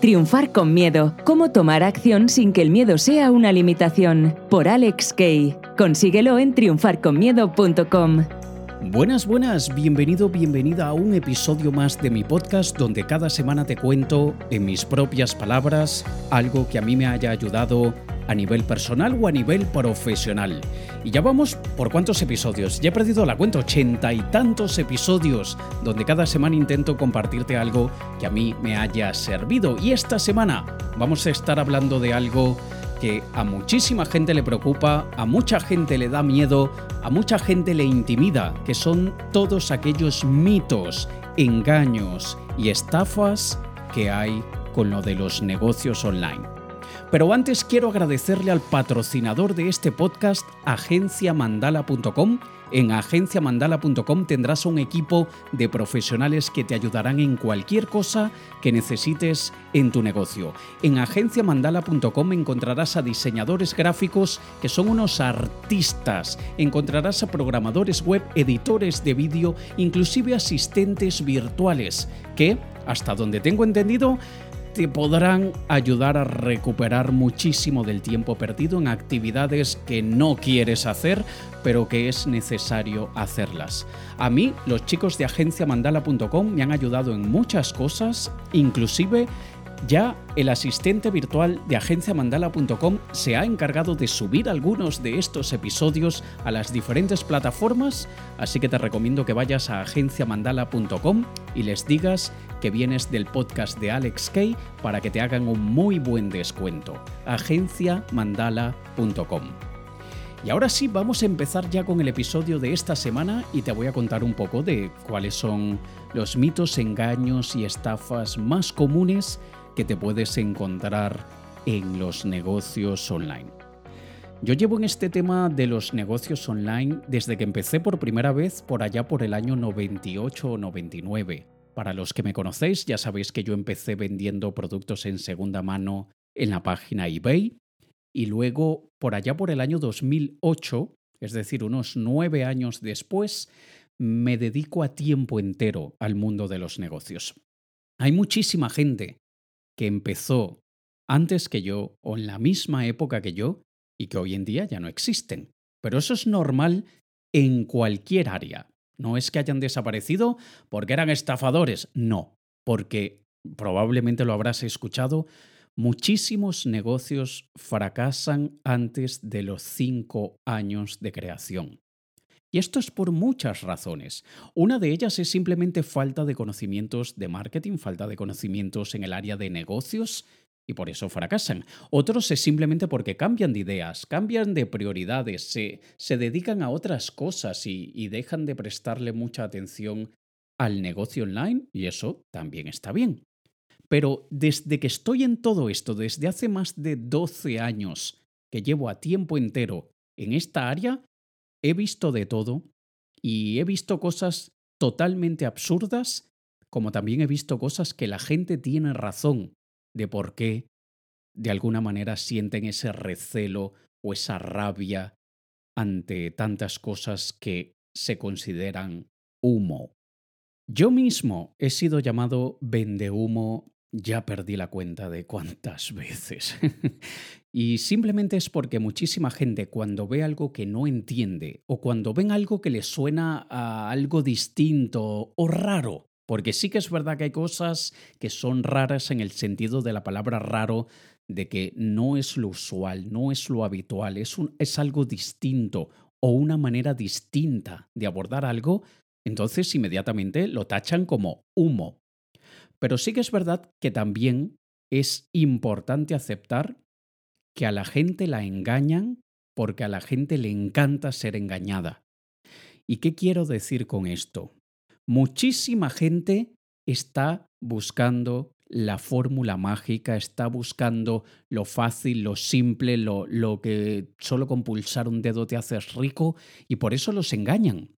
Triunfar con miedo. Cómo tomar acción sin que el miedo sea una limitación. Por Alex Kay. Consíguelo en triunfarconmiedo.com. Buenas, buenas, bienvenido, bienvenida a un episodio más de mi podcast donde cada semana te cuento en mis propias palabras algo que a mí me haya ayudado a nivel personal o a nivel profesional. Y ya vamos por cuántos episodios. Ya he perdido la cuenta, ochenta y tantos episodios, donde cada semana intento compartirte algo que a mí me haya servido. Y esta semana vamos a estar hablando de algo que a muchísima gente le preocupa, a mucha gente le da miedo, a mucha gente le intimida, que son todos aquellos mitos, engaños y estafas que hay con lo de los negocios online. Pero antes quiero agradecerle al patrocinador de este podcast, agenciamandala.com. En agenciamandala.com tendrás un equipo de profesionales que te ayudarán en cualquier cosa que necesites en tu negocio. En agenciamandala.com encontrarás a diseñadores gráficos que son unos artistas. Encontrarás a programadores web, editores de vídeo, inclusive asistentes virtuales que, hasta donde tengo entendido, te podrán ayudar a recuperar muchísimo del tiempo perdido en actividades que no quieres hacer, pero que es necesario hacerlas. A mí, los chicos de agenciamandala.com me han ayudado en muchas cosas, inclusive ya el asistente virtual de agenciamandala.com se ha encargado de subir algunos de estos episodios a las diferentes plataformas, así que te recomiendo que vayas a agenciamandala.com y les digas que vienes del podcast de Alex Kay para que te hagan un muy buen descuento. agenciamandala.com. Y ahora sí, vamos a empezar ya con el episodio de esta semana y te voy a contar un poco de cuáles son los mitos, engaños y estafas más comunes que te puedes encontrar en los negocios online. Yo llevo en este tema de los negocios online desde que empecé por primera vez por allá por el año 98 o 99. Para los que me conocéis ya sabéis que yo empecé vendiendo productos en segunda mano en la página eBay y luego por allá por el año 2008, es decir, unos nueve años después, me dedico a tiempo entero al mundo de los negocios. Hay muchísima gente que empezó antes que yo o en la misma época que yo y que hoy en día ya no existen. Pero eso es normal en cualquier área. No es que hayan desaparecido porque eran estafadores, no, porque probablemente lo habrás escuchado, muchísimos negocios fracasan antes de los cinco años de creación. Y esto es por muchas razones. Una de ellas es simplemente falta de conocimientos de marketing, falta de conocimientos en el área de negocios y por eso fracasan. Otros es simplemente porque cambian de ideas, cambian de prioridades, se, se dedican a otras cosas y, y dejan de prestarle mucha atención al negocio online y eso también está bien. Pero desde que estoy en todo esto, desde hace más de 12 años que llevo a tiempo entero en esta área, he visto de todo y he visto cosas totalmente absurdas, como también he visto cosas que la gente tiene razón de por qué de alguna manera sienten ese recelo o esa rabia ante tantas cosas que se consideran humo. Yo mismo he sido llamado vende humo ya perdí la cuenta de cuántas veces. y simplemente es porque muchísima gente cuando ve algo que no entiende o cuando ven algo que le suena a algo distinto o raro, porque sí que es verdad que hay cosas que son raras en el sentido de la palabra raro, de que no es lo usual, no es lo habitual, es, es algo distinto o una manera distinta de abordar algo, entonces inmediatamente lo tachan como humo, pero sí que es verdad que también es importante aceptar que a la gente la engañan porque a la gente le encanta ser engañada. ¿Y qué quiero decir con esto? Muchísima gente está buscando la fórmula mágica, está buscando lo fácil, lo simple, lo, lo, que solo con pulsar un dedo te haces rico y por eso los engañan.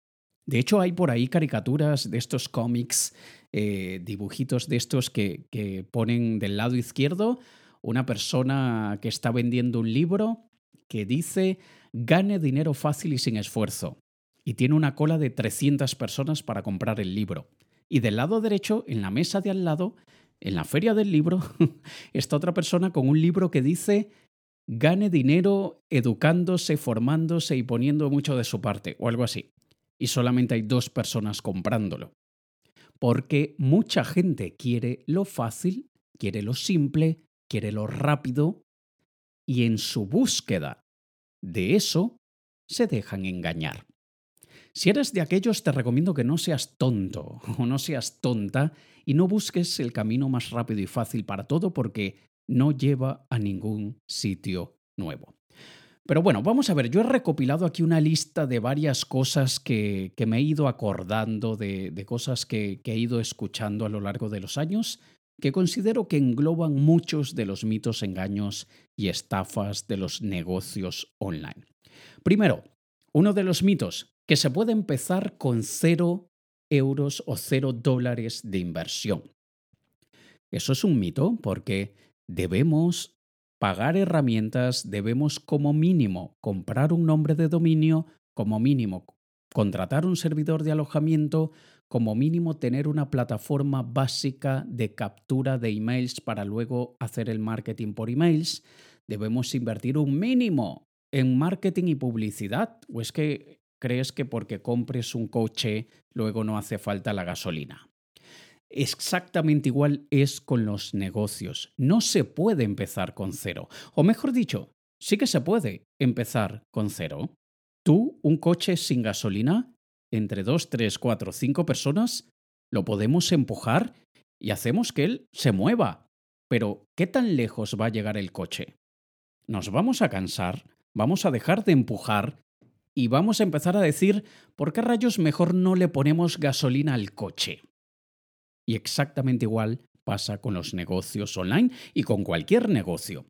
De hecho, hay por ahí caricaturas de estos cómics, eh, dibujitos de estos que, que ponen del lado izquierdo una persona que está vendiendo un libro que dice gane dinero fácil y sin esfuerzo. Y tiene una cola de 300 personas para comprar el libro. Y del lado derecho, en la mesa de al lado, en la feria del libro está otra persona con un libro que dice gane dinero educándose, formándose y poniendo mucho de su parte, o algo así. Y solamente hay dos personas comprándolo. Porque mucha gente quiere lo fácil, quiere lo simple, quiere lo rápido, y en su búsqueda de eso se dejan engañar. Si eres de aquellos, te recomiendo que no seas tonto o no seas tonta y no busques el camino más rápido y fácil para todo porque no lleva a ningún sitio nuevo. Pero bueno, vamos a ver, yo he recopilado aquí una lista de varias cosas que, me he ido acordando, de, cosas que, que he ido escuchando a lo largo de los años, que considero que engloban muchos de los mitos, engaños y estafas de los negocios online. Primero, uno de los mitos, que se puede empezar con cero euros o cero dólares de inversión. Eso es un mito porque debemos pagar herramientas, debemos como mínimo comprar un nombre de dominio, como mínimo contratar un servidor de alojamiento, como mínimo tener una plataforma básica de captura de emails para luego hacer el marketing por emails. Debemos invertir un mínimo en marketing y publicidad. ¿O es que crees que porque compres un coche luego no hace falta la gasolina? Exactamente igual es con los negocios. No se puede empezar con cero. O mejor dicho, sí que se puede empezar con cero. Tú, un coche sin gasolina, entre dos, tres, cuatro, cinco personas, lo podemos empujar y hacemos que él se mueva. Pero, ¿qué tan lejos va a llegar el coche? Nos vamos a cansar, vamos a dejar de empujar y vamos a empezar a decir, ¿por qué rayos mejor no le ponemos gasolina al coche? Y exactamente igual pasa con los negocios online y con cualquier negocio.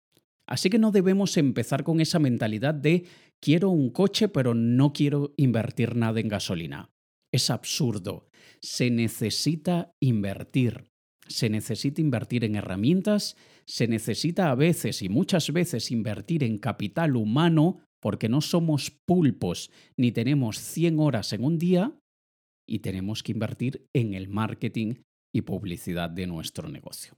Así que no debemos empezar con esa mentalidad de quiero un coche pero no quiero invertir nada en gasolina. Es absurdo. Se necesita invertir. Se necesita invertir en herramientas, se necesita a veces y muchas veces invertir en capital humano porque no somos pulpos ni tenemos 100 horas en un día y tenemos que invertir en el marketing y publicidad de nuestro negocio.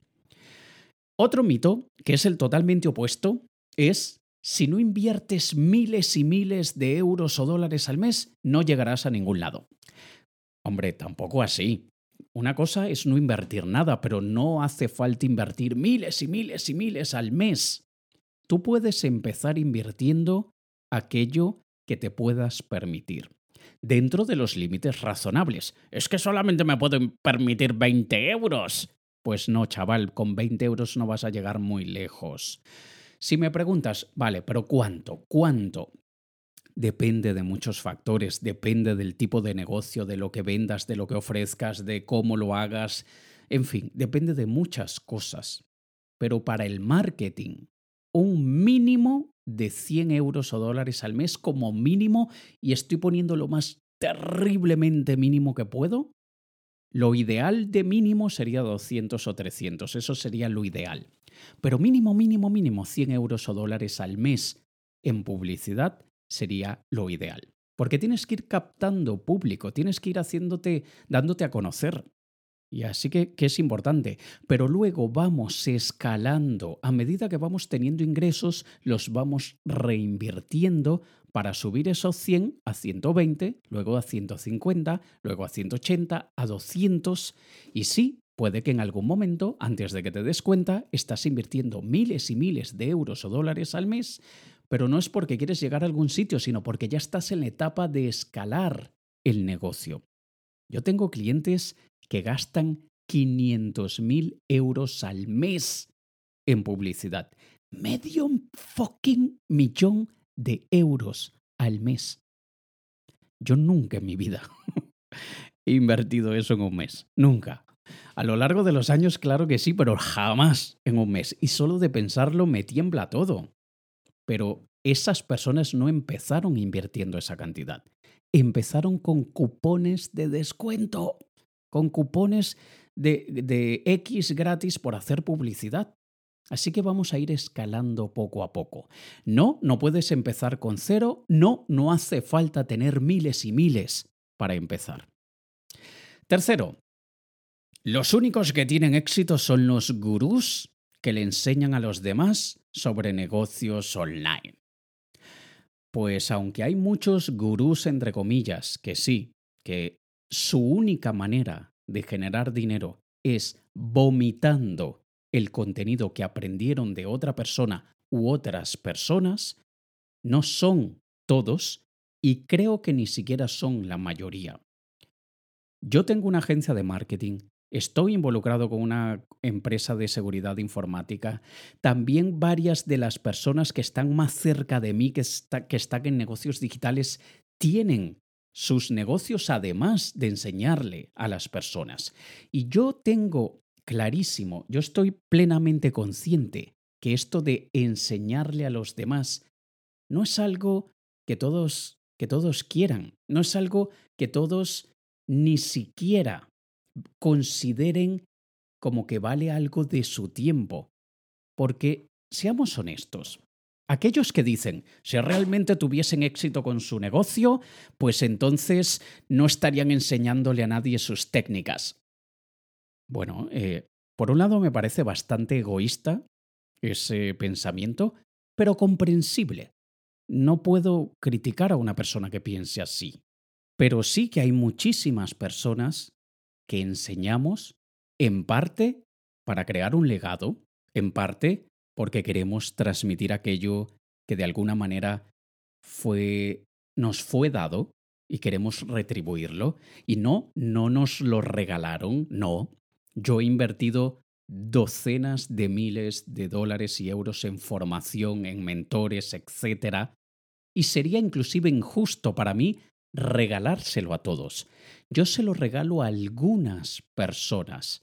Otro mito, que es el totalmente opuesto, es si no inviertes miles y miles de euros o dólares al mes, no llegarás a ningún lado. Hombre, tampoco así. Una cosa es no invertir nada, pero no hace falta invertir miles y miles y miles al mes. Tú puedes empezar invirtiendo aquello que te puedas permitir dentro de los límites razonables. Es que solamente me puedo permitir 20 euros. Pues no, chaval, con 20 euros no vas a llegar muy lejos. Si me preguntas, vale, pero ¿cuánto? ¿Cuánto? Depende de muchos factores, depende del tipo de negocio, de lo que vendas, de lo que ofrezcas, de cómo lo hagas, en fin, depende de muchas cosas. Pero para el marketing, un mínimo de 100 euros o dólares al mes como mínimo y estoy poniendo lo más terriblemente mínimo que puedo, lo ideal de mínimo sería 200 o 300, eso sería lo ideal. Pero mínimo, mínimo, mínimo 100 euros o dólares al mes en publicidad sería lo ideal. Porque tienes que ir captando público, tienes que ir haciéndote, dándote a conocer. Y así que, que, es importante. Pero luego vamos escalando. A medida que vamos teniendo ingresos, los vamos reinvirtiendo para subir esos 100 a 120, luego a 150, luego a 180, a 200. Y sí, puede que en algún momento, antes de que te des cuenta, estás invirtiendo miles y miles de euros o dólares al mes, pero no es porque quieres llegar a algún sitio, sino porque ya estás en la etapa de escalar el negocio. Yo tengo clientes que gastan 500.000 euros al mes en publicidad. Medio fucking millón de euros al mes. Yo nunca en mi vida he invertido eso en un mes. Nunca. A lo largo de los años, claro que sí, pero jamás en un mes. Y solo de pensarlo me tiembla todo. Pero esas personas no empezaron invirtiendo esa cantidad. Empezaron con cupones de descuento con cupones de, X gratis por hacer publicidad. Así que vamos a ir escalando poco a poco. No, no puedes empezar con cero. No, no hace falta tener miles y miles para empezar. Tercero, Los únicos que tienen éxito son los gurús que le enseñan a los demás sobre negocios online. Pues aunque hay muchos gurús, entre comillas, que sí, que su única manera de generar dinero es vomitando el contenido que aprendieron de otra persona u otras personas, no son todos y creo que ni siquiera son la mayoría. Yo tengo una agencia de marketing, estoy involucrado con una empresa de seguridad informática, también varias de las personas que están más cerca de mí, que, que están en negocios digitales, tienen sus negocios además de enseñarle a las personas. Y yo tengo clarísimo, yo estoy plenamente consciente que esto de enseñarle a los demás no es algo que todos que todos quieran, no es algo que todos ni siquiera consideren como que vale algo de su tiempo. Porque, seamos honestos, aquellos que dicen, si realmente tuviesen éxito con su negocio, pues entonces no estarían enseñándole a nadie sus técnicas. Bueno, eh, por un lado me parece bastante egoísta ese pensamiento, pero comprensible. No puedo criticar a una persona que piense así, pero sí que hay muchísimas personas que enseñamos en parte para crear un legado, en parte porque queremos transmitir aquello que de alguna manera fue nos fue dado y queremos retribuirlo y no no nos lo regalaron, no. Yo he invertido docenas de miles de dólares y euros en formación, en mentores, etc. Y sería inclusive injusto para mí regalárselo a todos. Yo se lo regalo a algunas personas.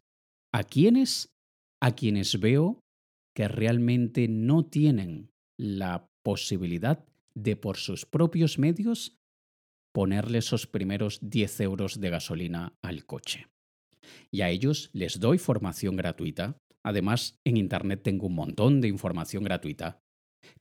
¿A quienes? A quienes veo que realmente no tienen la posibilidad de por sus propios medios ponerle esos primeros 10 euros de gasolina al coche. Y a ellos les doy formación gratuita. Además, en Internet tengo un montón de información gratuita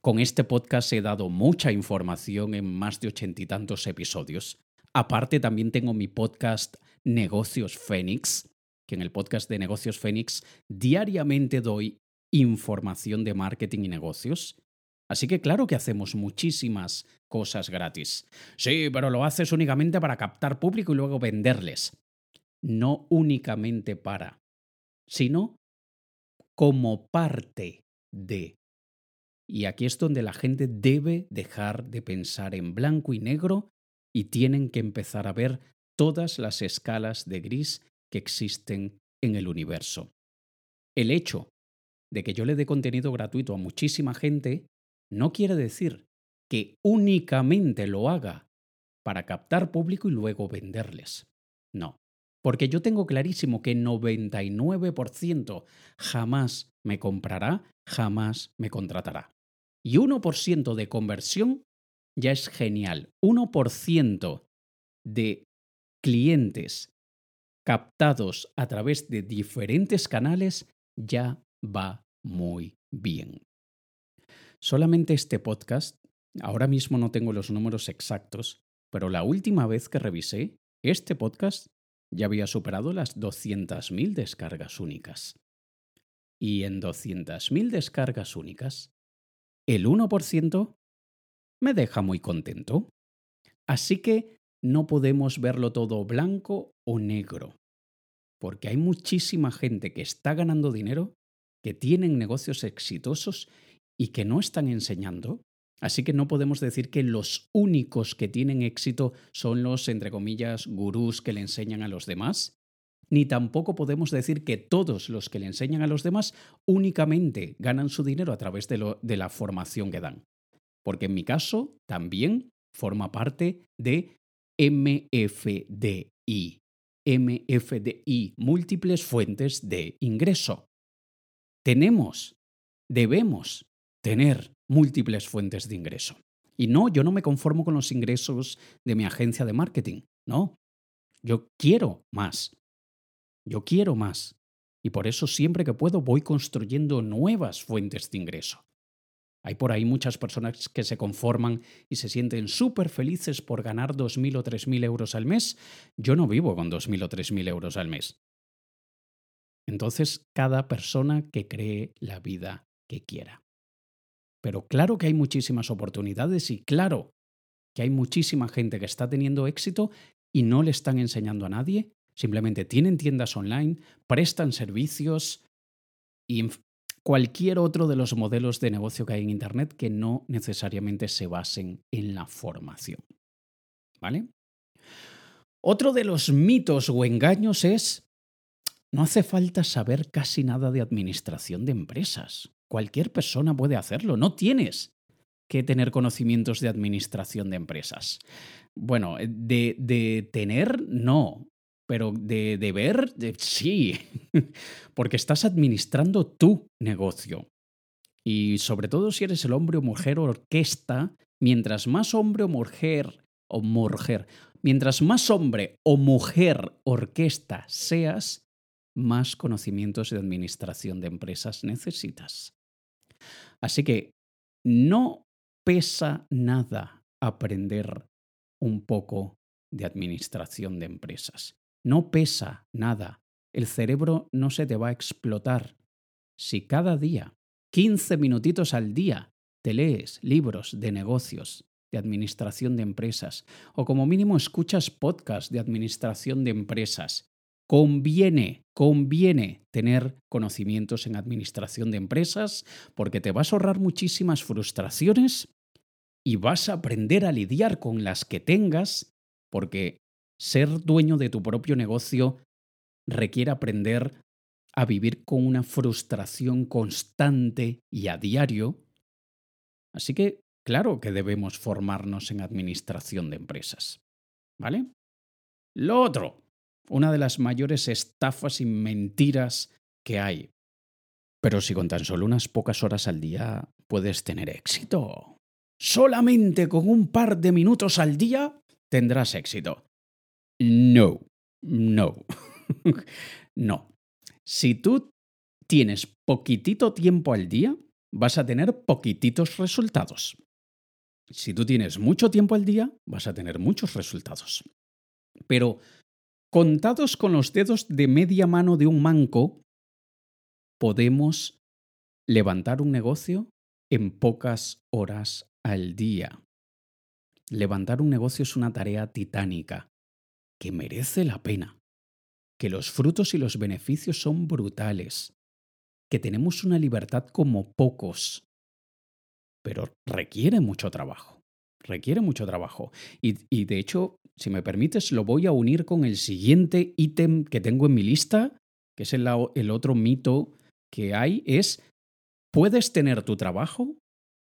con este podcast he dado mucha información en más de ochenta y tantos episodios. Aparte, también tengo mi podcast Negocios Fénix, que en el podcast de Negocios Fénix diariamente doy información de marketing y negocios. Así que claro que hacemos muchísimas cosas gratis. Sí, pero lo haces únicamente para captar público y luego venderles. No únicamente para, sino como parte de y aquí es donde la gente debe dejar de pensar en blanco y negro y tienen que empezar a ver todas las escalas de gris que existen en el universo. El hecho de que yo le dé contenido gratuito a muchísima gente no quiere decir que únicamente lo haga para captar público y luego venderles. No, porque yo tengo clarísimo que 99% jamás me comprará, jamás me contratará. Y 1% de conversión ya es genial. 1% de clientes captados a través de diferentes canales ya va muy bien. Solamente este podcast, ahora mismo no tengo los números exactos, pero la última vez que revisé, este podcast ya había superado las 200.000 descargas únicas. Y en 200.000 descargas únicas el 1% me deja muy contento. Así que no podemos verlo todo blanco o negro, porque hay muchísima gente que está ganando dinero, que tienen negocios exitosos y que no están enseñando. Así que no podemos decir que los únicos que tienen éxito son los, entre comillas, gurús que le enseñan a los demás, ni tampoco podemos decir que todos los que le enseñan a los demás únicamente ganan su dinero a través de, la formación que dan. Porque en mi caso también forma parte de MFDI. MFDI, múltiples fuentes de ingreso. Tenemos, debemos tener múltiples fuentes de ingreso. Y no, yo no me conformo con los ingresos de mi agencia de marketing, no. Yo quiero más. Yo quiero más. Y por eso siempre que puedo voy construyendo nuevas fuentes de ingreso. Hay por ahí muchas personas que se conforman y se sienten súper felices por ganar 2.000 o 3.000 euros al mes. Yo no vivo con 2.000 o 3.000 euros al mes. Entonces, cada persona que cree la vida que quiera. Pero claro que hay muchísimas oportunidades y claro que hay muchísima gente que está teniendo éxito y no le están enseñando a nadie, simplemente tienen tiendas online, prestan servicios y cualquier otro de los modelos de negocio que hay en Internet que no necesariamente se basen en la formación. ¿Vale? Otro de los mitos o engaños es, no hace falta saber casi nada de administración de empresas. Cualquier persona puede hacerlo, no tienes que tener conocimientos de administración de empresas. Bueno, de, de tener, no, pero de, de ver, sí, porque estás administrando tu negocio. Y sobre todo si eres el hombre o mujer orquesta, mientras más hombre o mujer o mujer, mientras más hombre o mujer orquesta seas, más conocimientos de administración de empresas necesitas. Así que no pesa nada aprender un poco de administración de empresas. No pesa nada. El cerebro no se te va a explotar. Si cada día, 15 minutitos al día, te lees libros de negocios, de administración de empresas, o como mínimo escuchas podcasts de administración de empresas, conviene, conviene tener conocimientos en administración de empresas porque te vas a ahorrar muchísimas frustraciones y vas a aprender a lidiar con las que tengas porque ser dueño de tu propio negocio requiere aprender a vivir con una frustración constante y a diario. Así que, claro que debemos formarnos en administración de empresas. ¿Vale? Lo otro, una de las mayores estafas y mentiras que hay. Pero si con tan solo unas pocas horas al día puedes tener éxito. Solamente con un par de minutos al día tendrás éxito. No, no, no. Si tú tienes poquitito tiempo al día, vas a tener poquititos resultados. Si tú tienes mucho tiempo al día, vas a tener muchos resultados. Pero contados con los dedos de media mano de un manco, podemos levantar un negocio en pocas horas al día. Levantar un negocio es una tarea titánica que merece la pena, que los frutos y los beneficios son brutales, que tenemos una libertad como pocos, pero requiere mucho trabajo, requiere mucho trabajo. Y, de hecho, si me permites, lo voy a unir con el siguiente ítem que tengo en mi lista, que es el, el otro mito que hay, es, puedes tener tu trabajo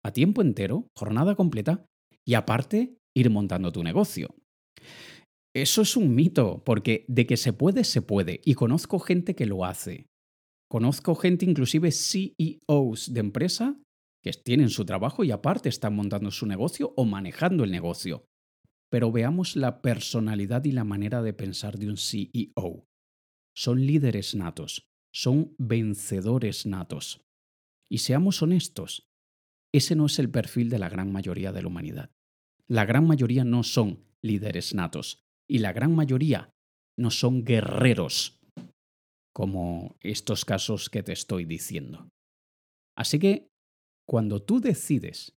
a tiempo entero, jornada completa, y aparte ir montando tu negocio. Eso es un mito, porque de que se puede, se puede. Y conozco gente que lo hace. Conozco gente, inclusive CEOs de empresa, que tienen su trabajo y aparte están montando su negocio o manejando el negocio. Pero veamos la personalidad y la manera de pensar de un CEO. Son líderes natos, son vencedores natos. Y seamos honestos, ese no es el perfil de la gran mayoría de la humanidad. La gran mayoría no son líderes natos y la gran mayoría no son guerreros, como estos casos que te estoy diciendo. Así que, cuando tú decides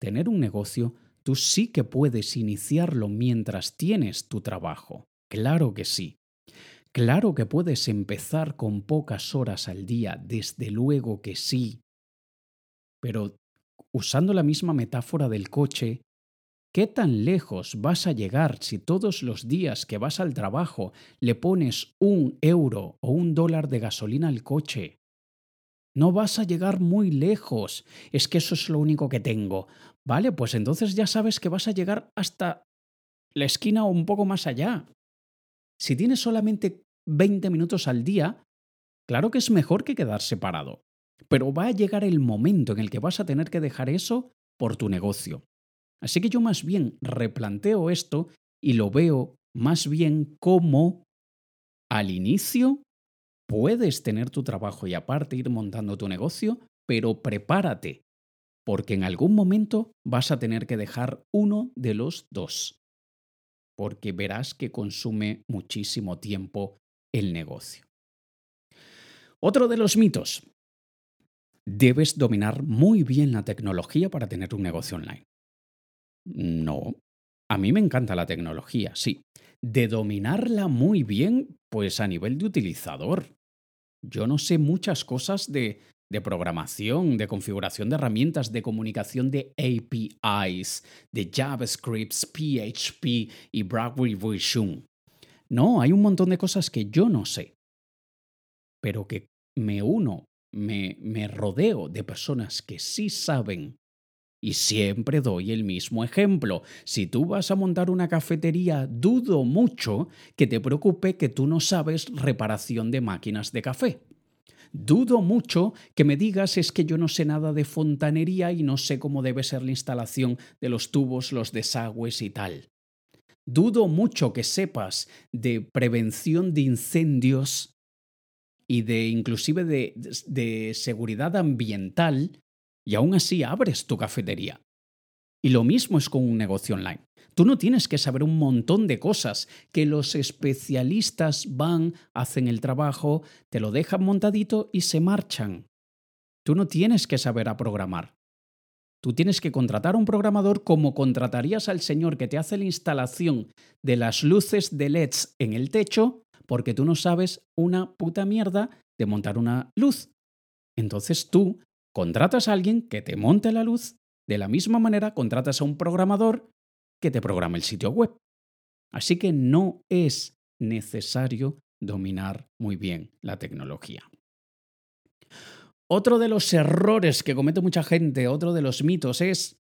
tener un negocio, tú sí que puedes iniciarlo mientras tienes tu trabajo. Claro que sí. Claro que puedes empezar con pocas horas al día, desde luego que sí. Pero usando la misma metáfora del coche, ¿Qué tan lejos vas a llegar si todos los días que vas al trabajo le pones un euro o un dólar de gasolina al coche? No vas a llegar muy lejos. Es que eso es lo único que tengo. Vale, pues entonces ya sabes que vas a llegar hasta la esquina o un poco más allá. Si tienes solamente 20 minutos al día, claro que es mejor que quedarse parado. Pero va a llegar el momento en el que vas a tener que dejar eso por tu negocio. Así que yo más bien replanteo esto y lo veo más bien como al inicio puedes tener tu trabajo y aparte ir montando tu negocio, pero prepárate, porque en algún momento vas a tener que dejar uno de los dos, porque verás que consume muchísimo tiempo el negocio. Otro de los mitos. Debes dominar muy bien la tecnología para tener un negocio online. No. A mí me encanta la tecnología, sí. De dominarla muy bien, pues a nivel de utilizador. Yo no sé muchas cosas de, de programación, de configuración de herramientas, de comunicación de APIs, de JavaScript, PHP y BrackBerry Version. No, hay un montón de cosas que yo no sé, pero que me uno, me, me rodeo de personas que sí saben y siempre doy el mismo ejemplo. Si tú vas a montar una cafetería, dudo mucho que te preocupe que tú no sabes reparación de máquinas de café. Dudo mucho que me digas es que yo no sé nada de fontanería y no sé cómo debe ser la instalación de los tubos, los desagües y tal. Dudo mucho que sepas de prevención de incendios y de inclusive de, de seguridad ambiental y aún así abres tu cafetería. Y lo mismo es con un negocio online. Tú no tienes que saber un montón de cosas que los especialistas van, hacen el trabajo, te lo dejan montadito y se marchan. Tú no tienes que saber a programar. Tú tienes que contratar a un programador como contratarías al señor que te hace la instalación de las luces de LEDs en el techo, porque tú no sabes una puta mierda de montar una luz. Entonces tú Contratas a alguien que te monte la luz, de la misma manera contratas a un programador que te programa el sitio web. Así que no es necesario dominar muy bien la tecnología. Otro de los errores que comete mucha gente, otro de los mitos es,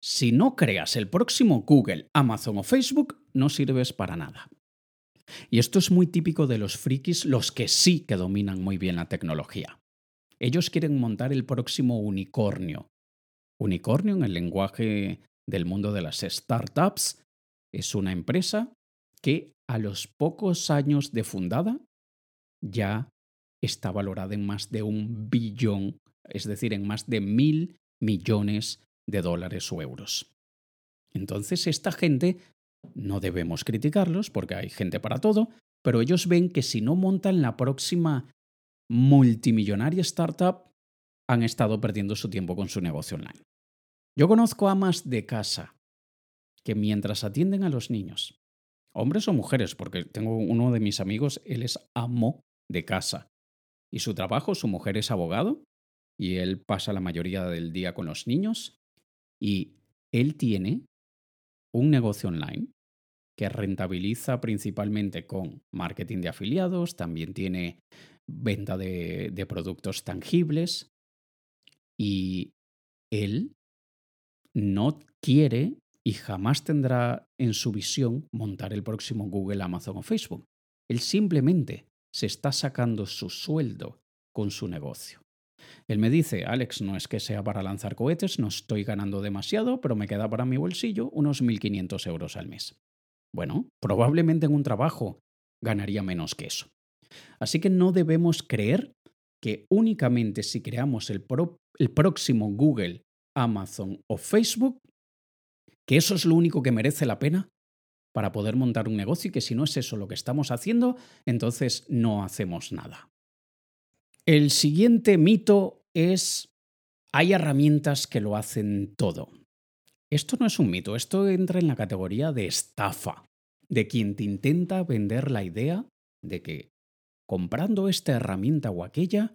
si no creas el próximo Google, Amazon o Facebook, no sirves para nada. Y esto es muy típico de los frikis, los que sí que dominan muy bien la tecnología. Ellos quieren montar el próximo unicornio. Unicornio en el lenguaje del mundo de las startups es una empresa que a los pocos años de fundada ya está valorada en más de un billón, es decir, en más de mil millones de dólares o euros. Entonces, esta gente no debemos criticarlos porque hay gente para todo, pero ellos ven que si no montan la próxima multimillonaria startup han estado perdiendo su tiempo con su negocio online. Yo conozco amas de casa que mientras atienden a los niños, hombres o mujeres, porque tengo uno de mis amigos, él es amo de casa. Y su trabajo, su mujer es abogado, y él pasa la mayoría del día con los niños, y él tiene un negocio online que rentabiliza principalmente con marketing de afiliados, también tiene venta de, de productos tangibles y él no quiere y jamás tendrá en su visión montar el próximo Google, Amazon o Facebook. Él simplemente se está sacando su sueldo con su negocio. Él me dice, Alex, no es que sea para lanzar cohetes, no estoy ganando demasiado, pero me queda para mi bolsillo unos 1.500 euros al mes. Bueno, probablemente en un trabajo ganaría menos que eso. Así que no debemos creer que únicamente si creamos el, próximo Google, Amazon o Facebook, que eso es lo único que merece la pena para poder montar un negocio y que si no es eso lo que estamos haciendo, entonces no hacemos nada. El siguiente mito es, hay herramientas que lo hacen todo. Esto no es un mito, esto entra en la categoría de estafa, de quien te intenta vender la idea de que comprando esta herramienta o aquella,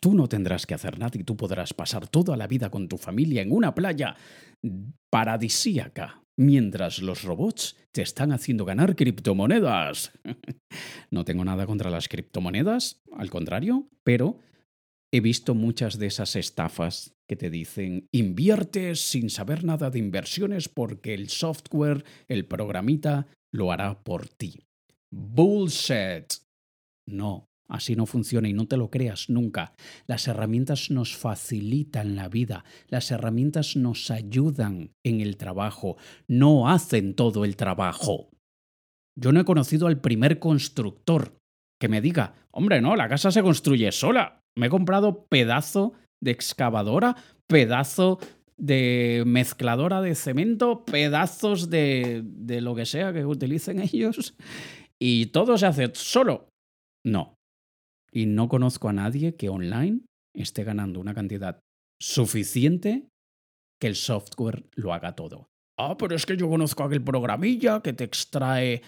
tú no tendrás que hacer nada y tú podrás pasar toda la vida con tu familia en una playa paradisíaca, mientras los robots te están haciendo ganar criptomonedas. no tengo nada contra las criptomonedas, al contrario, pero he visto muchas de esas estafas que te dicen inviertes sin saber nada de inversiones porque el software, el programita, lo hará por ti. Bullshit. No, así no funciona y no te lo creas nunca. Las herramientas nos facilitan la vida, las herramientas nos ayudan en el trabajo, no hacen todo el trabajo. Yo no he conocido al primer constructor que me diga, hombre, no, la casa se construye sola. Me he comprado pedazo de excavadora, pedazo de mezcladora de cemento, pedazos de, de lo que sea que utilicen ellos y todo se hace solo. No. y no conozco a nadie que online esté ganando una cantidad suficiente que el software lo haga todo. Ah, pero es que yo conozco aquel programilla que te extrae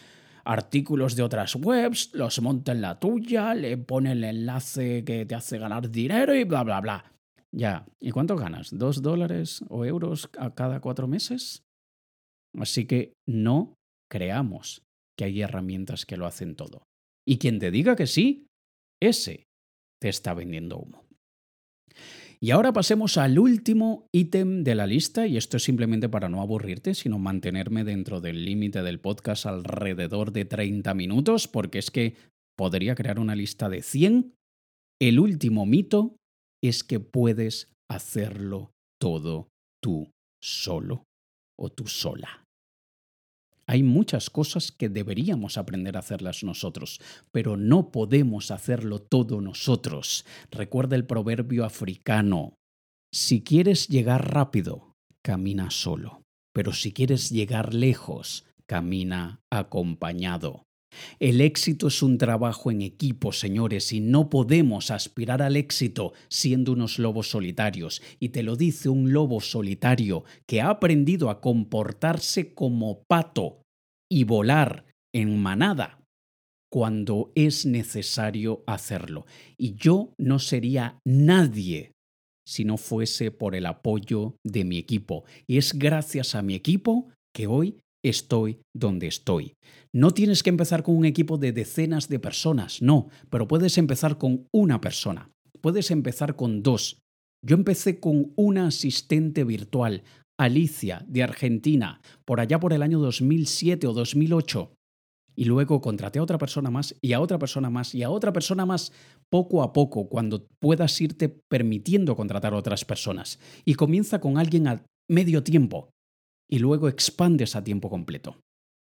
artículos de otras webs, los monta en la tuya, le pone el enlace que te hace ganar dinero y bla, bla, bla. Ya, ¿y cuánto ganas? ¿Dos dólares o euros a cada cuatro meses? Así que no creamos que hay herramientas que lo hacen todo. Y quien te diga que sí, ese te está vendiendo humo. Y ahora pasemos al último ítem de la lista, y esto es simplemente para no aburrirte, sino mantenerme dentro del límite del podcast alrededor de 30 minutos, porque es que podría crear una lista de 100. El último mito es que puedes hacerlo todo tú solo o tú sola. Hay muchas cosas que deberíamos aprender a hacerlas nosotros, pero no podemos hacerlo todo nosotros. Recuerda el proverbio africano. Si quieres llegar rápido, camina solo, pero si quieres llegar lejos, camina acompañado. El éxito es un trabajo en equipo, señores, y no podemos aspirar al éxito siendo unos lobos solitarios. Y te lo dice un lobo solitario que ha aprendido a comportarse como pato y volar en manada cuando es necesario hacerlo. Y yo no sería nadie si no fuese por el apoyo de mi equipo. Y es gracias a mi equipo que hoy estoy donde estoy. No tienes que empezar con un equipo de decenas de personas, no, pero puedes empezar con una persona, puedes empezar con dos. Yo empecé con una asistente virtual, Alicia, de Argentina, por allá por el año 2007 o 2008. Y luego contraté a otra persona más y a otra persona más y a otra persona más poco a poco cuando puedas irte permitiendo contratar a otras personas. Y comienza con alguien a medio tiempo, y luego expandes a tiempo completo.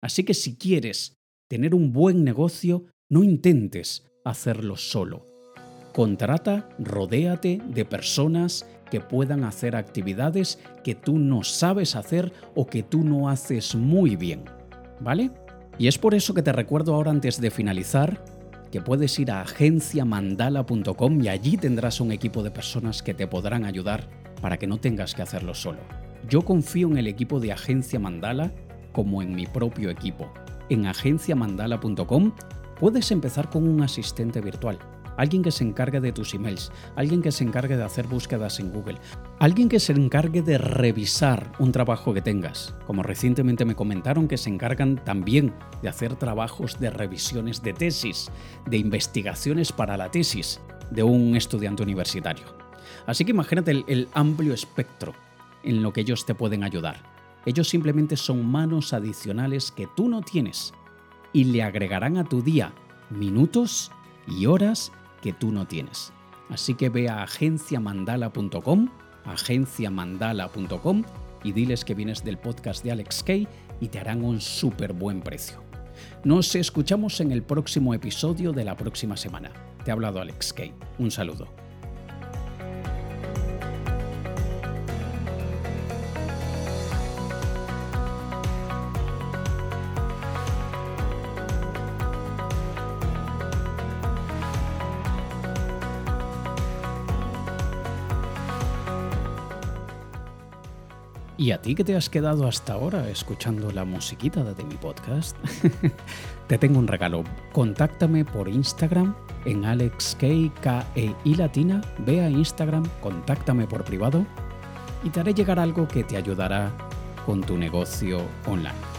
Así que si quieres tener un buen negocio, no intentes hacerlo solo. Contrata, rodéate de personas que puedan hacer actividades que tú no sabes hacer o que tú no haces muy bien. ¿Vale? Y es por eso que te recuerdo ahora antes de finalizar que puedes ir a agenciamandala.com y allí tendrás un equipo de personas que te podrán ayudar para que no tengas que hacerlo solo. Yo confío en el equipo de Agencia Mandala como en mi propio equipo. En agenciamandala.com puedes empezar con un asistente virtual, alguien que se encargue de tus emails, alguien que se encargue de hacer búsquedas en Google, alguien que se encargue de revisar un trabajo que tengas, como recientemente me comentaron que se encargan también de hacer trabajos de revisiones de tesis, de investigaciones para la tesis de un estudiante universitario. Así que imagínate el, el amplio espectro en lo que ellos te pueden ayudar. Ellos simplemente son manos adicionales que tú no tienes y le agregarán a tu día minutos y horas que tú no tienes. Así que ve a agenciamandala.com, agenciamandala.com y diles que vienes del podcast de Alex Kay y te harán un súper buen precio. Nos escuchamos en el próximo episodio de la próxima semana. Te ha hablado Alex Kay. Un saludo. ¿Y a ti que te has quedado hasta ahora escuchando la musiquita de mi podcast? te tengo un regalo. Contáctame por Instagram en AlexKKEI latina. Ve a Instagram, contáctame por privado y te haré llegar algo que te ayudará con tu negocio online.